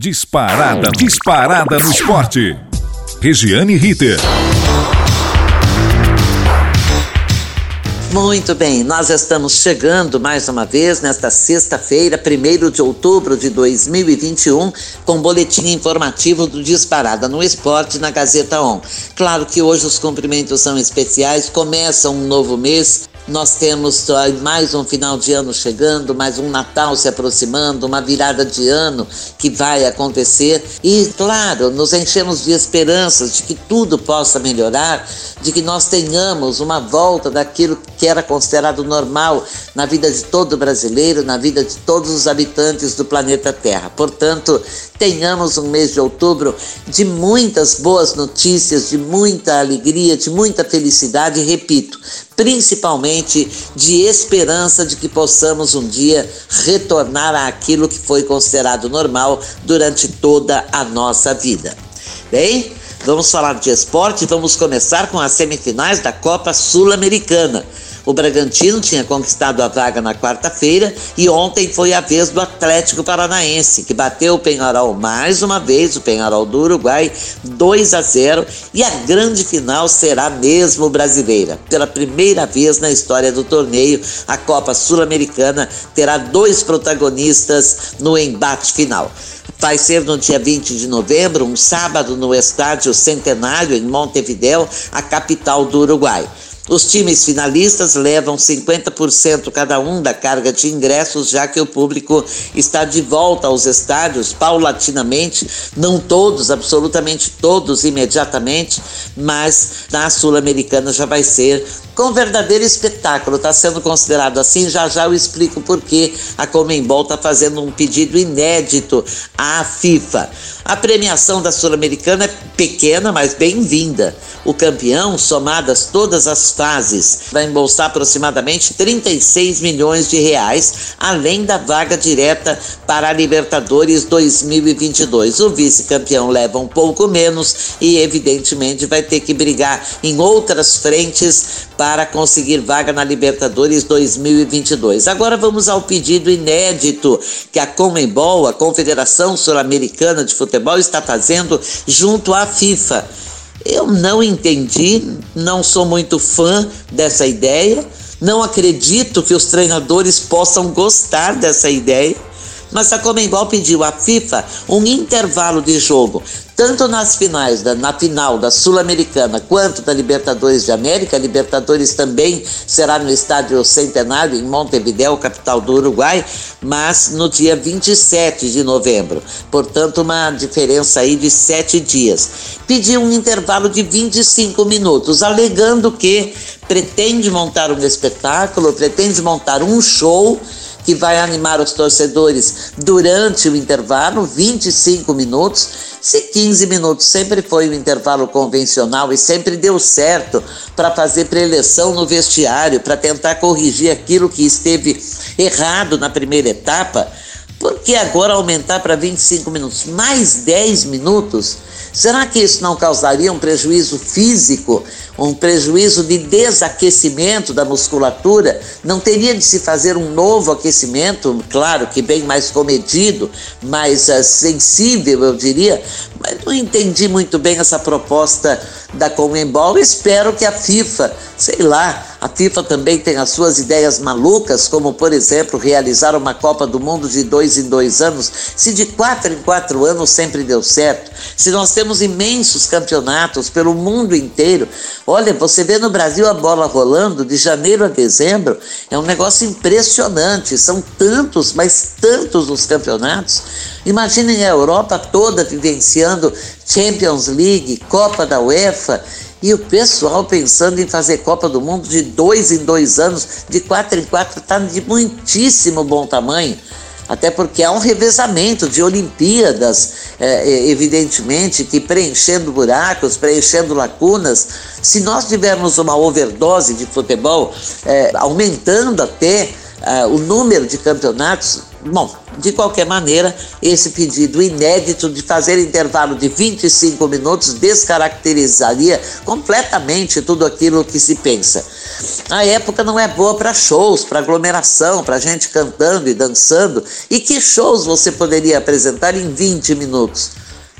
Disparada, disparada no esporte. Regiane Ritter. Muito bem, nós estamos chegando mais uma vez nesta sexta-feira, 1 de outubro de 2021, com o boletim informativo do Disparada no Esporte na Gazeta On. Claro que hoje os cumprimentos são especiais, começa um novo mês, nós temos mais um final de ano chegando, mais um Natal se aproximando, uma virada de ano que vai acontecer e, claro, nos enchemos de esperanças de que tudo possa melhorar, de que nós tenhamos uma volta daquilo que era considerado normal na vida de todo brasileiro, na vida de todos os habitantes do planeta Terra. Portanto, tenhamos um mês de outubro de muitas boas notícias, de muita alegria, de muita felicidade, repito, principalmente de esperança de que possamos um dia retornar àquilo que foi considerado normal durante toda a nossa vida. Bem, vamos falar de esporte, vamos começar com as semifinais da Copa Sul-Americana. O Bragantino tinha conquistado a vaga na quarta-feira e ontem foi a vez do Atlético Paranaense, que bateu o Penharol mais uma vez, o Penharol do Uruguai, 2 a 0 e a grande final será mesmo brasileira. Pela primeira vez na história do torneio, a Copa Sul-Americana terá dois protagonistas no embate final. Vai ser no dia 20 de novembro, um sábado, no Estádio Centenário, em Montevidéu, a capital do Uruguai. Os times finalistas levam 50% cada um da carga de ingressos, já que o público está de volta aos estádios paulatinamente, não todos, absolutamente todos imediatamente, mas na Sul-Americana já vai ser com verdadeiro espetáculo. Está sendo considerado assim. Já já eu explico por que a Comembol está fazendo um pedido inédito à FIFA. A premiação da Sul-Americana é pequena, mas bem-vinda. O campeão, somadas todas as fases, vai embolsar aproximadamente 36 milhões de reais, além da vaga direta para a Libertadores 2022. O vice-campeão leva um pouco menos e, evidentemente, vai ter que brigar em outras frentes para conseguir vaga na Libertadores 2022. Agora vamos ao pedido inédito que a Comembol, a Confederação Sul-Americana de Futebol, está fazendo junto à FIFA. Eu não entendi, não sou muito fã dessa ideia, não acredito que os treinadores possam gostar dessa ideia mas a Comembol pediu à FIFA um intervalo de jogo tanto nas finais, da, na final da Sul-Americana quanto da Libertadores de América. A Libertadores também será no Estádio Centenário, em Montevideo, capital do Uruguai, mas no dia 27 de novembro. Portanto, uma diferença aí de sete dias. Pediu um intervalo de 25 minutos, alegando que pretende montar um espetáculo, pretende montar um show que vai animar os torcedores durante o intervalo, 25 minutos. Se 15 minutos sempre foi o intervalo convencional e sempre deu certo para fazer preleção no vestiário, para tentar corrigir aquilo que esteve errado na primeira etapa, por que agora aumentar para 25 minutos? Mais 10 minutos? Será que isso não causaria um prejuízo físico, um prejuízo de desaquecimento da musculatura? Não teria de se fazer um novo aquecimento, claro que bem mais comedido, mais uh, sensível, eu diria, mas não entendi muito bem essa proposta da Comembol. Espero que a FIFA, sei lá, a FIFA também tem as suas ideias malucas, como por exemplo realizar uma Copa do Mundo de dois em dois anos. Se de quatro em quatro anos sempre deu certo, se nós temos imensos campeonatos pelo mundo inteiro, olha, você vê no Brasil a bola rolando de janeiro a dezembro, é um negócio impressionante. São tantos, mas tantos os campeonatos. Imaginem a Europa toda vivenciando Champions League, Copa da UEFA e o pessoal pensando em fazer Copa do Mundo de dois em dois anos, de quatro em quatro, está de muitíssimo bom tamanho. Até porque há um revezamento de Olimpíadas, é, evidentemente, que preenchendo buracos, preenchendo lacunas. Se nós tivermos uma overdose de futebol, é, aumentando até uh, o número de campeonatos, bom, de qualquer maneira, esse pedido inédito de fazer intervalo de 25 minutos descaracterizaria completamente tudo aquilo que se pensa. A época não é boa para shows, para aglomeração, para gente cantando e dançando. E que shows você poderia apresentar em 20 minutos?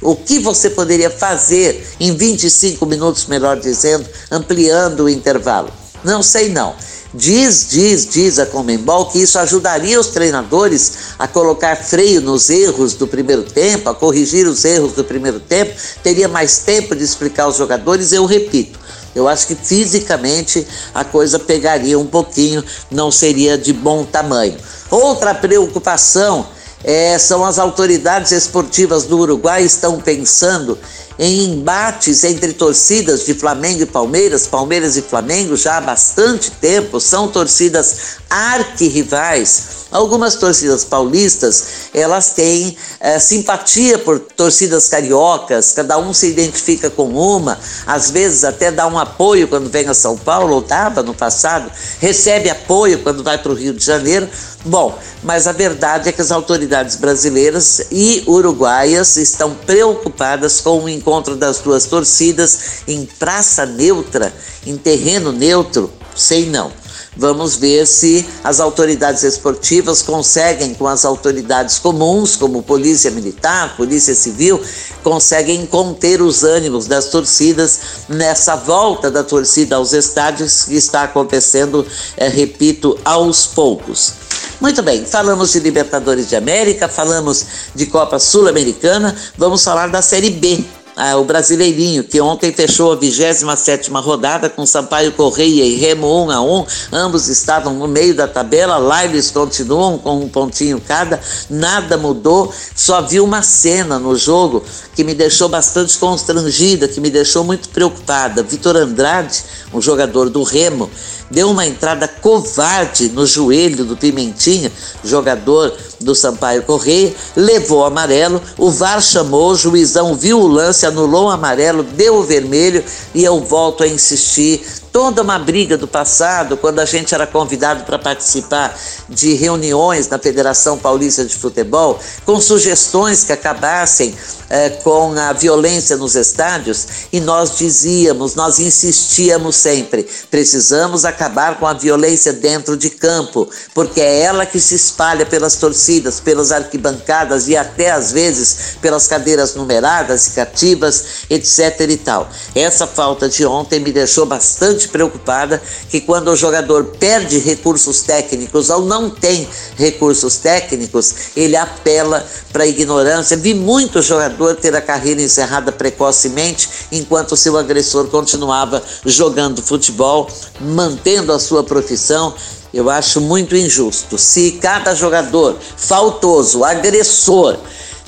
O que você poderia fazer em 25 minutos, melhor dizendo, ampliando o intervalo? Não sei não. Diz, diz, diz a Comembol que isso ajudaria os treinadores a colocar freio nos erros do primeiro tempo, a corrigir os erros do primeiro tempo, teria mais tempo de explicar aos jogadores. Eu repito, eu acho que fisicamente a coisa pegaria um pouquinho, não seria de bom tamanho. Outra preocupação é, são as autoridades esportivas do Uruguai estão pensando em embates entre torcidas de Flamengo e Palmeiras, Palmeiras e Flamengo já há bastante tempo, são torcidas arquirrivais. Algumas torcidas paulistas, elas têm é, simpatia por torcidas cariocas, cada um se identifica com uma, às vezes até dá um apoio quando vem a São Paulo, ou dava no passado, recebe apoio quando vai para o Rio de Janeiro. Bom, mas a verdade é que as autoridades brasileiras e uruguaias estão preocupadas com o encontro das duas torcidas em praça neutra, em terreno neutro, sei não. Vamos ver se as autoridades esportivas conseguem, com as autoridades comuns, como Polícia Militar, Polícia Civil, conseguem conter os ânimos das torcidas nessa volta da torcida aos estádios que está acontecendo, é, repito, aos poucos. Muito bem, falamos de Libertadores de América, falamos de Copa Sul-Americana, vamos falar da Série B ah, o Brasileirinho, que ontem fechou a 27 rodada com Sampaio Correia e Remo 1 a 1 ambos estavam no meio da tabela, lá eles continuam com um pontinho cada, nada mudou, só vi uma cena no jogo que me deixou bastante constrangida, que me deixou muito preocupada. Vitor Andrade, um jogador do Remo, deu uma entrada covarde no joelho do Pimentinha, jogador do Sampaio Correia, levou o amarelo, o VAR chamou, o juizão viu o lance, anulou o amarelo, deu o vermelho. E eu volto a insistir toda uma briga do passado, quando a gente era convidado para participar de reuniões na Federação Paulista de Futebol, com sugestões que acabassem eh, com a violência nos estádios, e nós dizíamos, nós insistíamos sempre: precisamos acabar com a violência dentro de campo, porque é ela que se espalha pelas torcidas, pelas arquibancadas e até às vezes pelas cadeiras numeradas e cativas, etc. e tal. Essa falta de ontem me deixou bastante preocupada que quando o jogador perde recursos técnicos ou não tem recursos técnicos, ele apela para a ignorância. Vi muito jogador ter a carreira encerrada precocemente enquanto seu agressor continuava jogando futebol, mantendo a sua profissão. Eu acho muito injusto. Se cada jogador faltoso, agressor,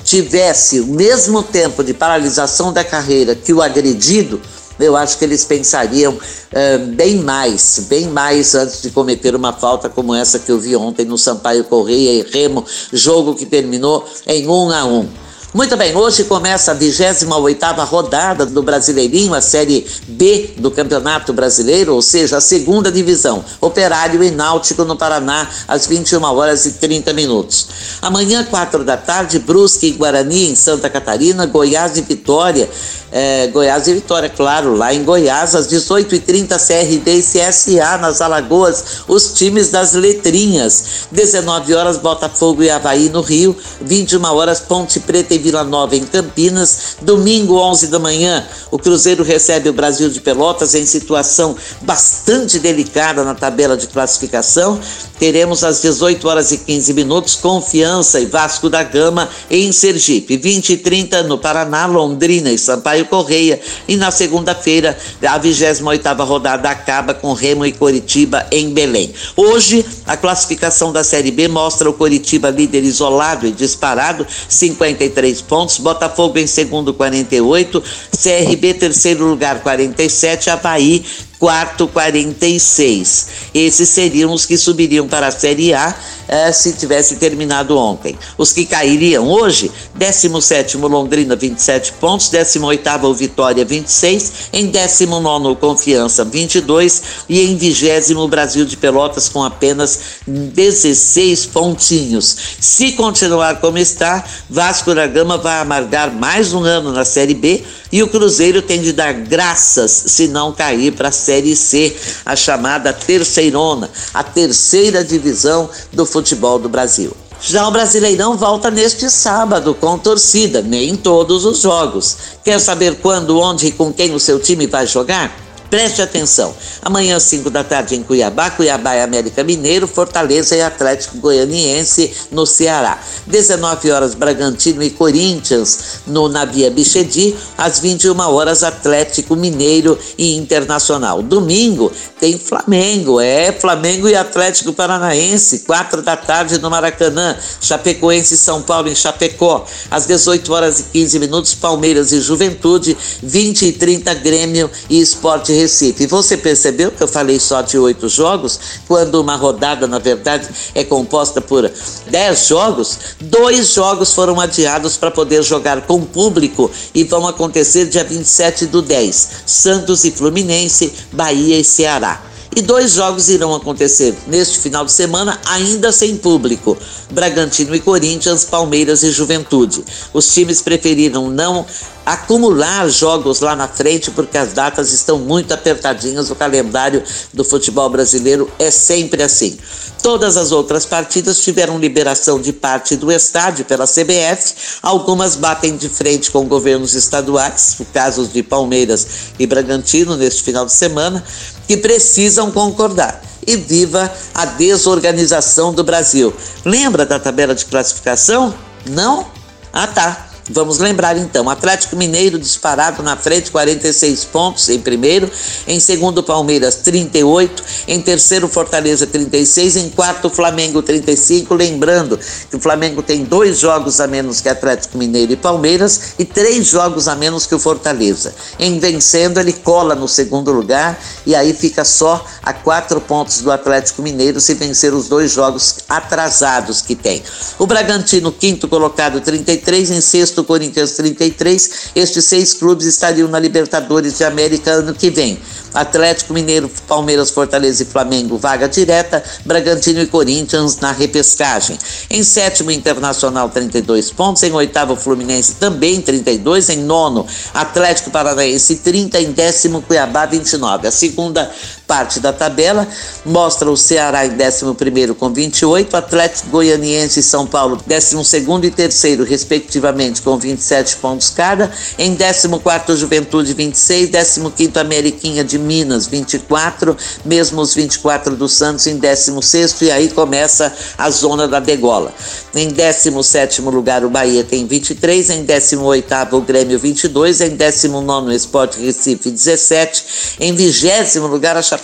tivesse o mesmo tempo de paralisação da carreira que o agredido, eu acho que eles pensariam uh, bem mais, bem mais antes de cometer uma falta como essa que eu vi ontem no Sampaio Correia e Remo, jogo que terminou em 1 um a 1. Um. Muito bem, hoje começa a 28ª rodada do Brasileirinho, a Série B do Campeonato Brasileiro, ou seja, a segunda divisão. Operário e Náutico no Paraná, às 21 horas e 30 minutos. Amanhã, 4 da tarde, Brusque e Guarani em Santa Catarina, Goiás e Vitória é, Goiás e Vitória, claro, lá em Goiás, às 18h30, CRD e CSA nas Alagoas, os times das letrinhas. 19 horas, Botafogo e Havaí no Rio, 21 horas, Ponte Preta e Vila Nova em Campinas. Domingo, 11 da manhã, o Cruzeiro recebe o Brasil de Pelotas em situação bastante delicada na tabela de classificação. Teremos às 18 horas e 15 minutos Confiança e Vasco da Gama em Sergipe. 20 e 30 no Paraná, Londrina e Sampaio Correia. E na segunda-feira, a 28 rodada acaba com Remo e Coritiba em Belém. Hoje, a classificação da Série B mostra o Coritiba líder isolado e disparado, 53 pontos, Botafogo em segundo, 48, CRB terceiro lugar, 47, Havaí quarto 46. Esses seriam os que subiriam para a Série A eh, se tivesse terminado ontem. Os que cairiam hoje, 17 Londrina 27 pontos, 18 Vitória 26, em 19 Confiança 22 e em 20 Brasil de Pelotas com apenas 16 pontinhos. Se continuar como está, Vasco da Gama vai amargar mais um ano na Série B e o Cruzeiro tem de dar graças se não cair para a Série C, a chamada terceirona, a terceira divisão do futebol do Brasil. Já o Brasileirão volta neste sábado com torcida, nem todos os jogos. Quer saber quando, onde e com quem o seu time vai jogar? Preste atenção. Amanhã, 5 da tarde, em Cuiabá, Cuiabá e América Mineiro, Fortaleza e Atlético Goianiense no Ceará. 19 horas, Bragantino e Corinthians no Navia Bichedi. Às 21 horas, Atlético Mineiro e Internacional. Domingo tem Flamengo, é Flamengo e Atlético Paranaense, 4 da tarde no Maracanã. Chapecoense e São Paulo em Chapecó. Às 18 horas e 15 minutos, Palmeiras e Juventude. 20 e 30, Grêmio e Esporte Recife. Você percebeu que eu falei só de oito jogos, quando uma rodada, na verdade, é composta por dez jogos? Dois jogos foram adiados para poder jogar com público e vão acontecer dia 27 do 10. Santos e Fluminense, Bahia e Ceará. E dois jogos irão acontecer neste final de semana, ainda sem público: Bragantino e Corinthians, Palmeiras e Juventude. Os times preferiram não acumular jogos lá na frente, porque as datas estão muito apertadinhas. O calendário do futebol brasileiro é sempre assim. Todas as outras partidas tiveram liberação de parte do estádio pela CBF. Algumas batem de frente com governos estaduais, o caso de Palmeiras e Bragantino neste final de semana, que precisam concordar. E viva a desorganização do Brasil. Lembra da tabela de classificação? Não? Ah, tá. Vamos lembrar então: Atlético Mineiro disparado na frente, 46 pontos em primeiro. Em segundo, Palmeiras, 38. Em terceiro, Fortaleza, 36. Em quarto, Flamengo, 35. Lembrando que o Flamengo tem dois jogos a menos que Atlético Mineiro e Palmeiras e três jogos a menos que o Fortaleza. Em vencendo, ele cola no segundo lugar e aí fica só a quatro pontos do Atlético Mineiro se vencer os dois jogos atrasados que tem. O Bragantino, quinto colocado, 33. Em sexto, sexto, Corinthians 33. Estes seis clubes estariam na Libertadores de América ano que vem. Atlético Mineiro, Palmeiras, Fortaleza e Flamengo, vaga direta, Bragantino e Corinthians na repescagem. Em sétimo, Internacional, 32 pontos. Em oitavo, Fluminense, também 32. Em nono, Atlético Paranaense, 30. Em décimo, Cuiabá, 29. A segunda parte da tabela mostra o Ceará em décimo primeiro com 28, Atlético Goianiense e São Paulo, décimo segundo e terceiro, respectivamente, com 27 pontos cada. Em décimo quarto, Juventude, 26. Décimo quinto, Ameriquinha de Minas, 24, mesmo os 24 do Santos em 16 e aí começa a zona da degola. Em 17 lugar o Bahia tem 23, em 18 o Grêmio 22, em 19 o Sport Recife 17, em 20 lugar a Chapecoense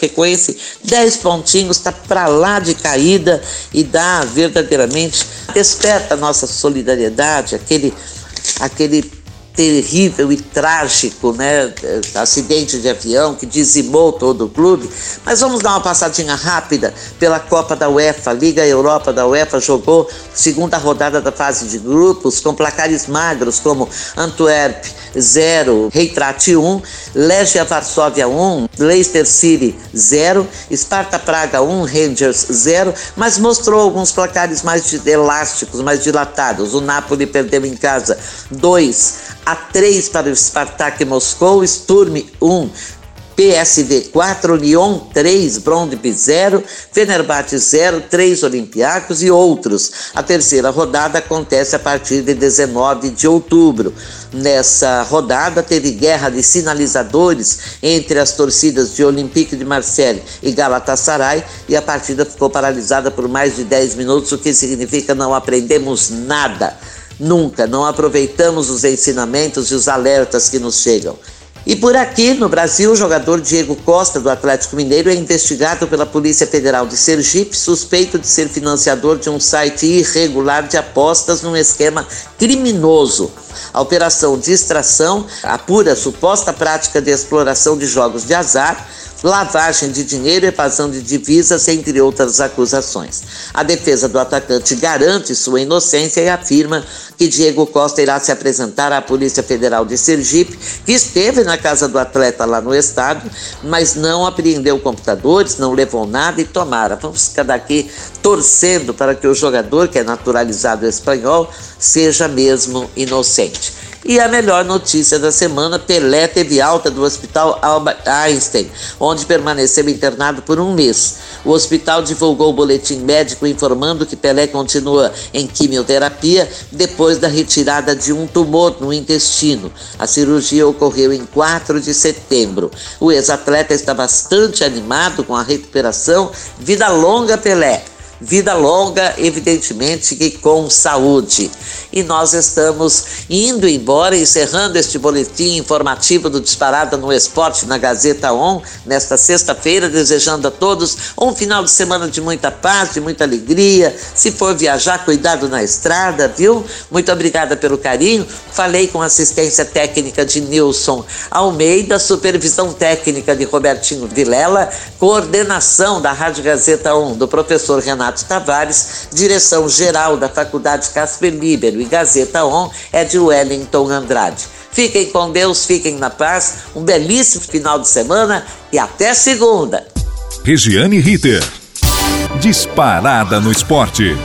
10 pontinhos, está para lá de caída e dá verdadeiramente desperta a nossa solidariedade, aquele aquele terrível e trágico, né, acidente de avião que dizimou todo o clube. Mas vamos dar uma passadinha rápida pela Copa da UEFA. Liga Europa da UEFA jogou segunda rodada da fase de grupos com placares magros como Antwerp 0, Reitrat 1, Legia Varsóvia 1, Leicester City 0, Sparta Praga 1, Rangers 0, mas mostrou alguns placares mais elásticos, mais dilatados. O Napoli perdeu em casa 2 a 3 para o Spartak Moscou, Sturm 1, PSV 4, Lyon 3, Brondby 0, Fenerbahçe 0, 3 Olympiacos e outros. A terceira rodada acontece a partir de 19 de outubro. Nessa rodada teve guerra de sinalizadores entre as torcidas de Olympique de Marseille e Galatasaray e a partida ficou paralisada por mais de 10 minutos, o que significa não aprendemos nada. Nunca, não aproveitamos os ensinamentos e os alertas que nos chegam. E por aqui, no Brasil, o jogador Diego Costa, do Atlético Mineiro, é investigado pela Polícia Federal de Sergipe, suspeito de ser financiador de um site irregular de apostas num esquema criminoso. A operação de extração apura suposta prática de exploração de jogos de azar lavagem de dinheiro, evasão de divisas, entre outras acusações. A defesa do atacante garante sua inocência e afirma que Diego Costa irá se apresentar à Polícia Federal de Sergipe, que esteve na casa do atleta lá no estado, mas não apreendeu computadores, não levou nada e tomara. Vamos ficar daqui torcendo para que o jogador, que é naturalizado espanhol, seja mesmo inocente. E a melhor notícia da semana: Pelé teve alta do Hospital Albert Einstein, onde permaneceu internado por um mês. O hospital divulgou o boletim médico informando que Pelé continua em quimioterapia depois da retirada de um tumor no intestino. A cirurgia ocorreu em 4 de setembro. O ex-atleta está bastante animado com a recuperação. Vida longa, Pelé! Vida longa, evidentemente, e com saúde. E nós estamos indo embora, encerrando este boletim informativo do Disparada no Esporte na Gazeta On, nesta sexta-feira, desejando a todos um final de semana de muita paz, de muita alegria. Se for viajar, cuidado na estrada, viu? Muito obrigada pelo carinho. Falei com assistência técnica de Nilson Almeida, supervisão técnica de Robertinho Vilela, coordenação da Rádio Gazeta On, do professor Renato. Renato Tavares, direção-geral da Faculdade Casper Libero e Gazeta On é de Wellington Andrade. Fiquem com Deus, fiquem na paz, um belíssimo final de semana e até segunda. Regiane Ritter. Disparada no esporte.